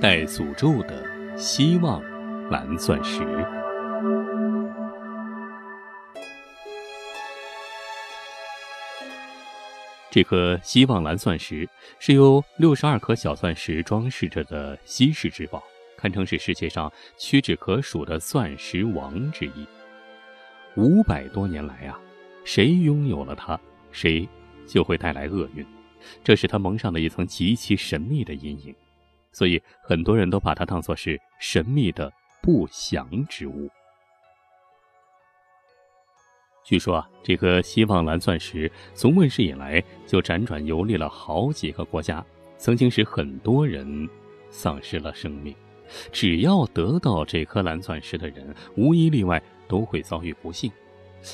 带诅咒的希望蓝钻石。这颗希望蓝钻石是由六十二颗小钻石装饰着的稀世之宝，堪称是世界上屈指可数的钻石王之一。五百多年来啊，谁拥有了它，谁就会带来厄运，这是它蒙上的一层极其神秘的阴影。所以很多人都把它当作是神秘的不祥之物。据说啊，这颗希望蓝钻石从问世以来就辗转游历了好几个国家，曾经使很多人丧失了生命。只要得到这颗蓝钻石的人，无一例外都会遭遇不幸。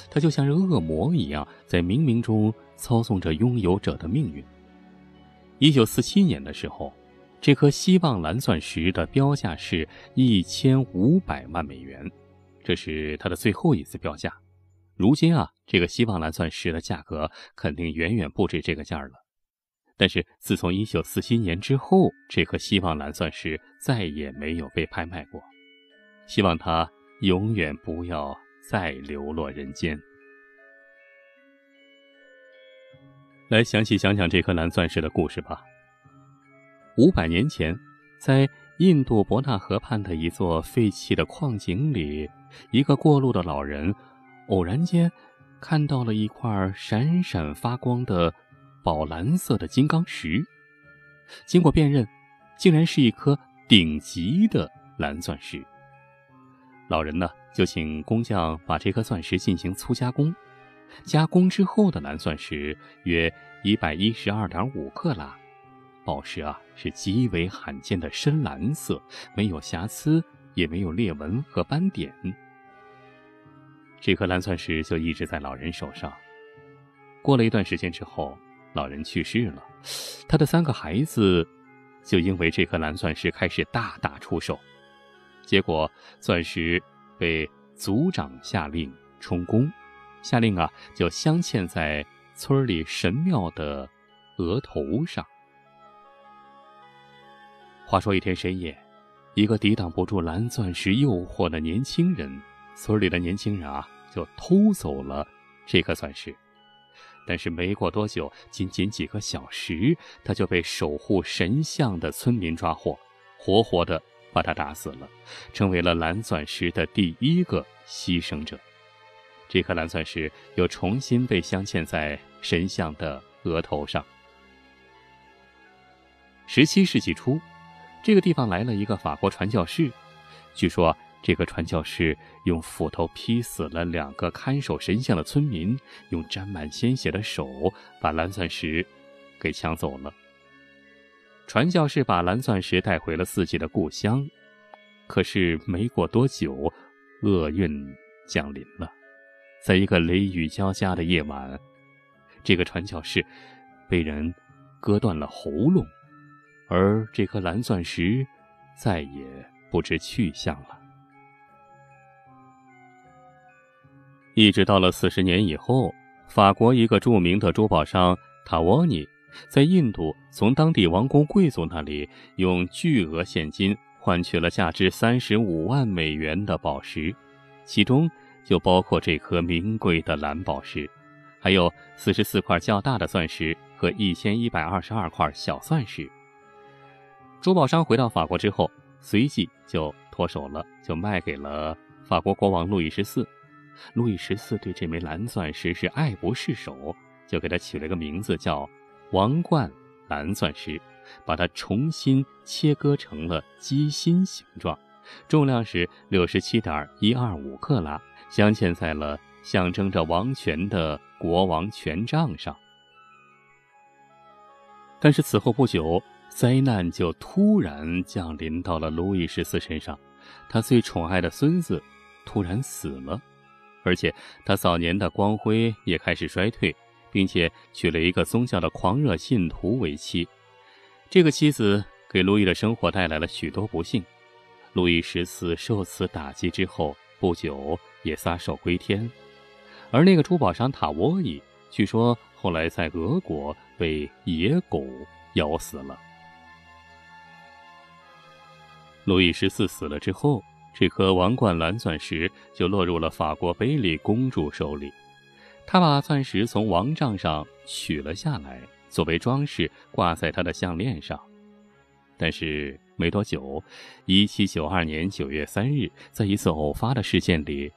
它就像是恶魔一样，在冥冥中操纵着拥有者的命运。一九四七年的时候，这颗希望蓝钻石的标价是一千五百万美元，这是它的最后一次标价。如今啊，这个希望蓝钻石的价格肯定远远不止这个价了。但是自从1947年之后，这颗希望蓝钻石再也没有被拍卖过。希望它永远不要再流落人间。来详细讲讲这颗蓝钻石的故事吧。五百年前，在印度伯纳河畔的一座废弃的矿井里，一个过路的老人。偶然间，看到了一块闪闪发光的宝蓝色的金刚石。经过辨认，竟然是一颗顶级的蓝钻石。老人呢，就请工匠把这颗钻石进行粗加工。加工之后的蓝钻石约一百一十二点五克拉，宝石啊是极为罕见的深蓝色，没有瑕疵，也没有裂纹和斑点。这颗蓝钻石就一直在老人手上。过了一段时间之后，老人去世了，他的三个孩子就因为这颗蓝钻石开始大打出手。结果，钻石被族长下令充公，下令啊就镶嵌在村里神庙的额头上。话说一天深夜，一个抵挡不住蓝钻石诱惑的年轻人，村里的年轻人啊。就偷走了这颗钻石，但是没过多久，仅仅几个小时，他就被守护神像的村民抓获，活活的把他打死了，成为了蓝钻石的第一个牺牲者。这颗蓝钻石又重新被镶嵌在神像的额头上。十七世纪初，这个地方来了一个法国传教士，据说。这个传教士用斧头劈死了两个看守神像的村民，用沾满鲜血的手把蓝钻石给抢走了。传教士把蓝钻石带回了自己的故乡，可是没过多久，厄运降临了。在一个雷雨交加的夜晚，这个传教士被人割断了喉咙，而这颗蓝钻石再也不知去向了。一直到了四十年以后，法国一个著名的珠宝商塔沃尼，在印度从当地王公贵族那里用巨额现金换取了价值三十五万美元的宝石，其中就包括这颗名贵的蓝宝石，还有四十四块较大的钻石和一千一百二十二块小钻石。珠宝商回到法国之后，随即就脱手了，就卖给了法国国王路易十四。路易十四对这枚蓝钻石是爱不释手，就给它取了个名字叫“王冠蓝钻石”，把它重新切割成了鸡心形状，重量是六十七点一二五克拉，镶嵌在了象征着王权的国王权杖上。但是此后不久，灾难就突然降临到了路易十四身上，他最宠爱的孙子突然死了。而且他早年的光辉也开始衰退，并且娶了一个宗教的狂热信徒为妻。这个妻子给路易的生活带来了许多不幸。路易十四受此打击之后，不久也撒手归天。而那个珠宝商塔沃伊，据说后来在俄国被野狗咬死了。路易十四死了之后，这颗王冠蓝钻石就落入了法国贝利公主手里。她把钻石从王杖上取了下来，作为装饰挂在她的项链上。但是没多久，一七九二年九月三日，在一次偶发的事件里，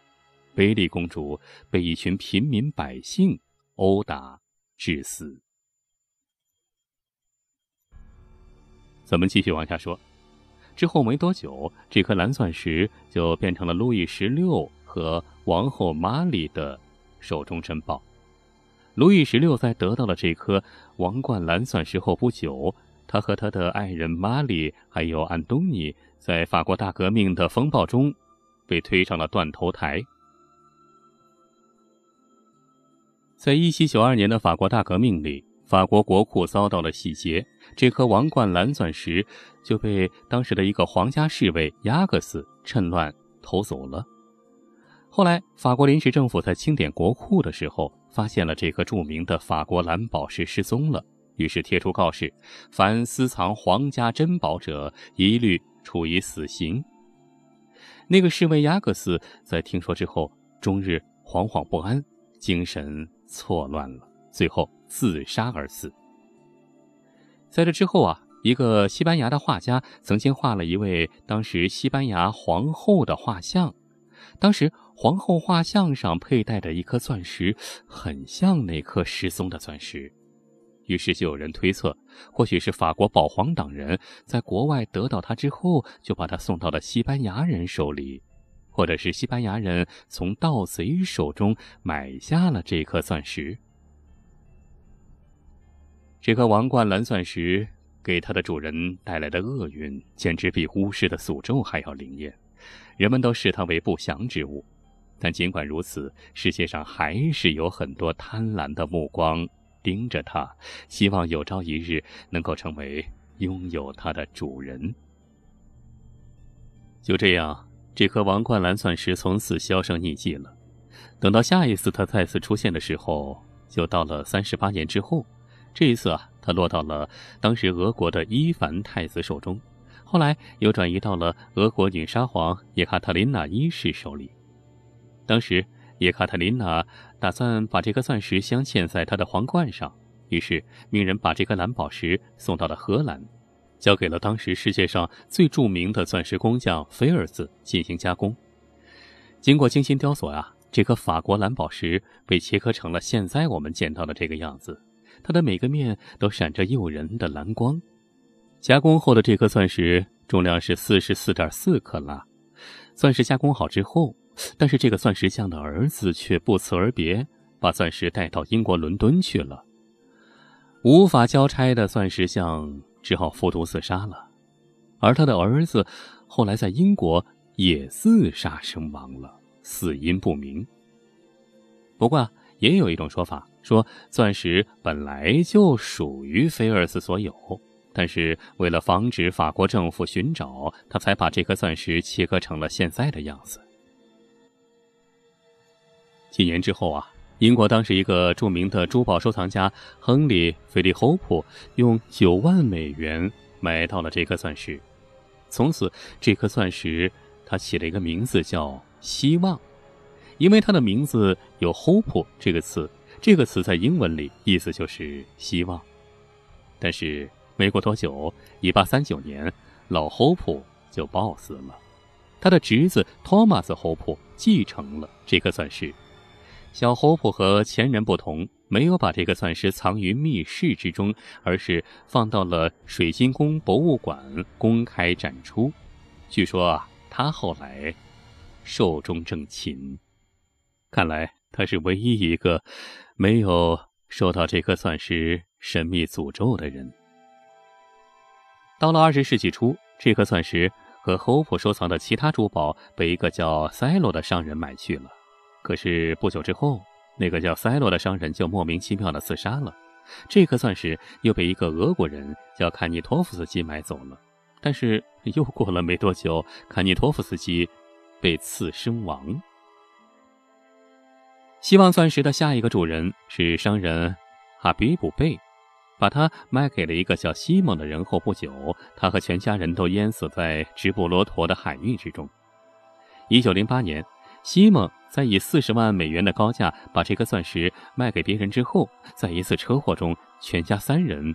贝利公主被一群平民百姓殴打致死。咱们继续往下说。之后没多久，这颗蓝钻石就变成了路易十六和王后玛丽的手中珍宝。路易十六在得到了这颗王冠蓝钻石后不久，他和他的爱人玛丽还有安东尼，在法国大革命的风暴中，被推上了断头台。在一七九二年的法国大革命里。法国国库遭到了洗劫，这颗王冠蓝钻石就被当时的一个皇家侍卫亚克斯趁乱偷走了。后来，法国临时政府在清点国库的时候，发现了这颗著名的法国蓝宝石失踪了，于是贴出告示：凡私藏皇家珍宝者，一律处以死刑。那个侍卫亚克斯在听说之后，终日惶惶不安，精神错乱了。最后自杀而死。在这之后啊，一个西班牙的画家曾经画了一位当时西班牙皇后的画像，当时皇后画像上佩戴的一颗钻石很像那颗失踪的钻石，于是就有人推测，或许是法国保皇党人在国外得到它之后，就把它送到了西班牙人手里，或者是西班牙人从盗贼手中买下了这颗钻石。这颗王冠蓝钻石给它的主人带来的厄运，简直比巫师的诅咒还要灵验。人们都视它为不祥之物，但尽管如此，世界上还是有很多贪婪的目光盯着它，希望有朝一日能够成为拥有它的主人。就这样，这颗王冠蓝钻石从此销声匿迹了。等到下一次它再次出现的时候，就到了三十八年之后。这一次啊，他落到了当时俄国的伊凡太子手中，后来又转移到了俄国女沙皇叶卡特琳娜一世手里。当时叶卡特琳娜打算把这颗钻石镶嵌在她的皇冠上，于是命人把这颗蓝宝石送到了荷兰，交给了当时世界上最著名的钻石工匠菲尔兹进行加工。经过精心雕琢啊，这颗法国蓝宝石被切割成了现在我们见到的这个样子。它的每个面都闪着诱人的蓝光。加工后的这颗钻石重量是四十四点四克拉。钻石加工好之后，但是这个钻石匠的儿子却不辞而别，把钻石带到英国伦敦去了。无法交差的钻石匠只好服毒自杀了，而他的儿子后来在英国也自杀身亡了，死因不明。不过，也有一种说法。说钻石本来就属于菲尔斯所有，但是为了防止法国政府寻找，他才把这颗钻石切割成了现在的样子。几年之后啊，英国当时一个著名的珠宝收藏家亨利·菲利霍普用九万美元买到了这颗钻石，从此这颗钻石他起了一个名字叫“希望”，因为它的名字有 “hope” 这个词。这个词在英文里意思就是希望，但是没过多久，一八三九年，老侯普就暴死了，他的侄子托马斯侯普继承了这颗钻石。小侯普和前人不同，没有把这个钻石藏于密室之中，而是放到了水晶宫博物馆公开展出。据说啊，他后来寿终正寝。看来他是唯一一个。没有受到这颗钻石神秘诅咒的人。到了二十世纪初，这颗钻石和侯普收藏的其他珠宝被一个叫塞洛的商人买去了。可是不久之后，那个叫塞洛的商人就莫名其妙的自杀了。这颗钻石又被一个俄国人叫坎尼托夫斯基买走了。但是又过了没多久，坎尼托夫斯基被刺身亡。希望钻石的下一个主人是商人哈比卜贝。把它卖给了一个叫西蒙的人后不久，他和全家人都淹死在直布罗陀的海域之中。一九零八年，西蒙在以四十万美元的高价把这颗钻石卖给别人之后，在一次车祸中，全家三人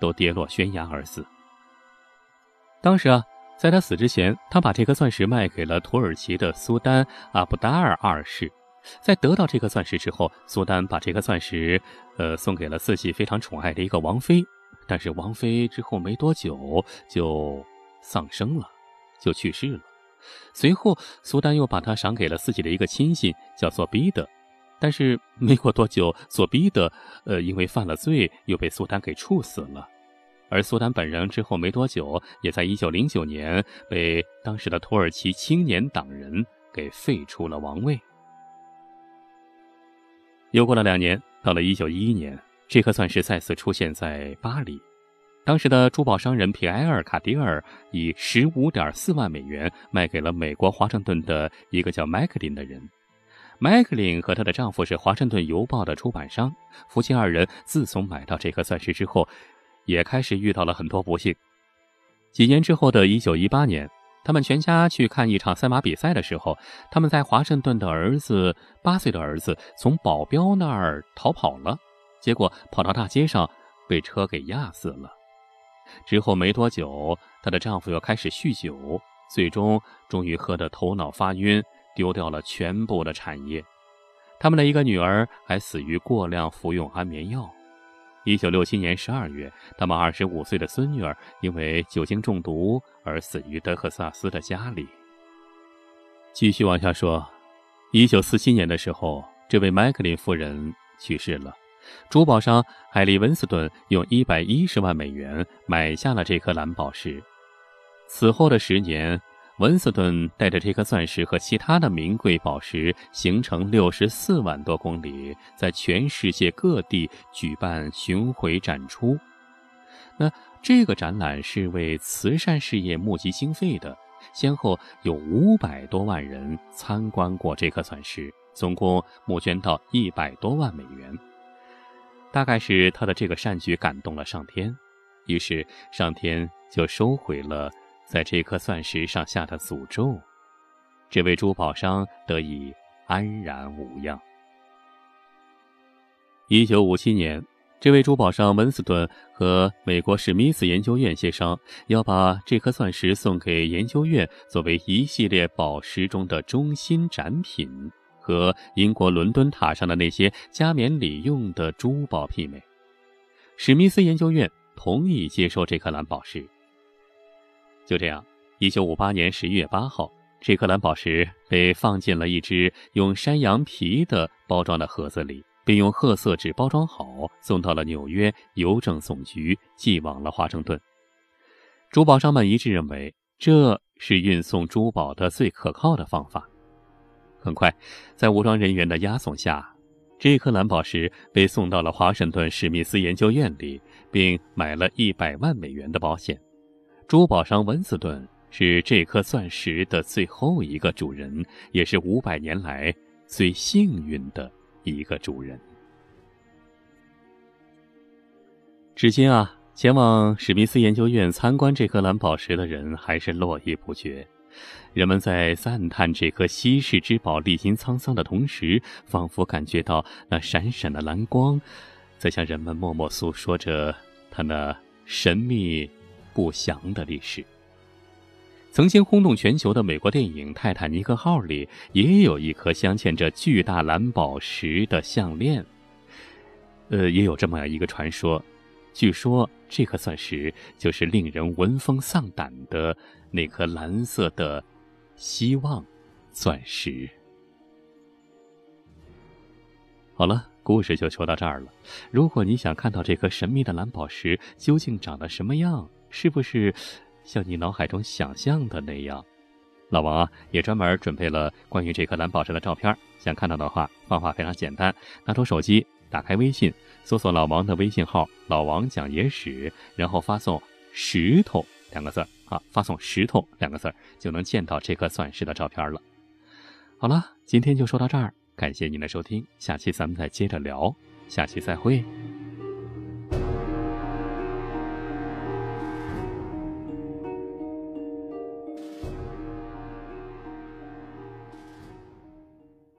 都跌落悬崖而死。当时啊，在他死之前，他把这颗钻石卖给了土耳其的苏丹阿卜达尔二世。在得到这颗钻石之后，苏丹把这颗钻石，呃，送给了自己非常宠爱的一个王妃。但是王妃之后没多久就丧生了，就去世了。随后，苏丹又把它赏给了自己的一个亲信，叫做彼得。但是没过多久，索彼得，呃，因为犯了罪，又被苏丹给处死了。而苏丹本人之后没多久，也在1909年被当时的土耳其青年党人给废除了王位。又过了两年，到了1911年，这颗钻石再次出现在巴黎。当时的珠宝商人皮埃尔·卡迪尔以15.4万美元卖给了美国华盛顿的一个叫麦克林的人。麦克林和她的丈夫是《华盛顿邮报》的出版商，夫妻二人自从买到这颗钻石之后，也开始遇到了很多不幸。几年之后的1918年。他们全家去看一场赛马比赛的时候，他们在华盛顿的儿子八岁的儿子从保镖那儿逃跑了，结果跑到大街上被车给压死了。之后没多久，她的丈夫又开始酗酒，最终终于喝得头脑发晕，丢掉了全部的产业。他们的一个女儿还死于过量服用安眠药。一九六七年十二月，他们二十五岁的孙女儿因为酒精中毒而死于德克萨斯的家里。继续往下说，一九四七年的时候，这位麦克林夫人去世了，珠宝商海利文斯顿用一百一十万美元买下了这颗蓝宝石。此后的十年。文斯顿带着这颗钻石和其他的名贵宝石，行程六十四万多公里，在全世界各地举办巡回展出。那这个展览是为慈善事业募集经费的，先后有五百多万人参观过这颗钻石，总共募捐到一百多万美元。大概是他的这个善举感动了上天，于是上天就收回了。在这颗钻石上下的诅咒，这位珠宝商得以安然无恙。一九五七年，这位珠宝商温斯顿和美国史密斯研究院协商，要把这颗钻石送给研究院，作为一系列宝石中的中心展品，和英国伦敦塔上的那些加冕礼用的珠宝媲美。史密斯研究院同意接收这颗蓝宝石。就这样，一九五八年十一月八号，这颗蓝宝石被放进了一只用山羊皮的包装的盒子里，并用褐色纸包装好，送到了纽约邮政总局，寄往了华盛顿。珠宝商们一致认为，这是运送珠宝的最可靠的方法。很快，在武装人员的押送下，这颗蓝宝石被送到了华盛顿史密斯研究院里，并买了一百万美元的保险。珠宝商温斯顿是这颗钻石的最后一个主人，也是五百年来最幸运的一个主人。至今啊，前往史密斯研究院参观这颗蓝宝石的人还是络绎不绝。人们在赞叹这颗稀世之宝历经沧桑的同时，仿佛感觉到那闪闪的蓝光，在向人们默默诉说着它那神秘。不祥的历史。曾经轰动全球的美国电影《泰坦尼克号》里，也有一颗镶嵌着巨大蓝宝石的项链。呃，也有这么样一个传说，据说这颗钻石就是令人闻风丧胆的那颗蓝色的希望钻石。好了，故事就说到这儿了。如果你想看到这颗神秘的蓝宝石究竟长得什么样，是不是像你脑海中想象的那样？老王啊，也专门准备了关于这颗蓝宝石的照片。想看到的话，方法非常简单：拿出手机，打开微信，搜索老王的微信号“老王讲野史”，然后发送“石头”两个字儿啊，发送“石头”两个字儿，就能见到这颗钻石的照片了。好了，今天就说到这儿，感谢您的收听，下期咱们再接着聊，下期再会。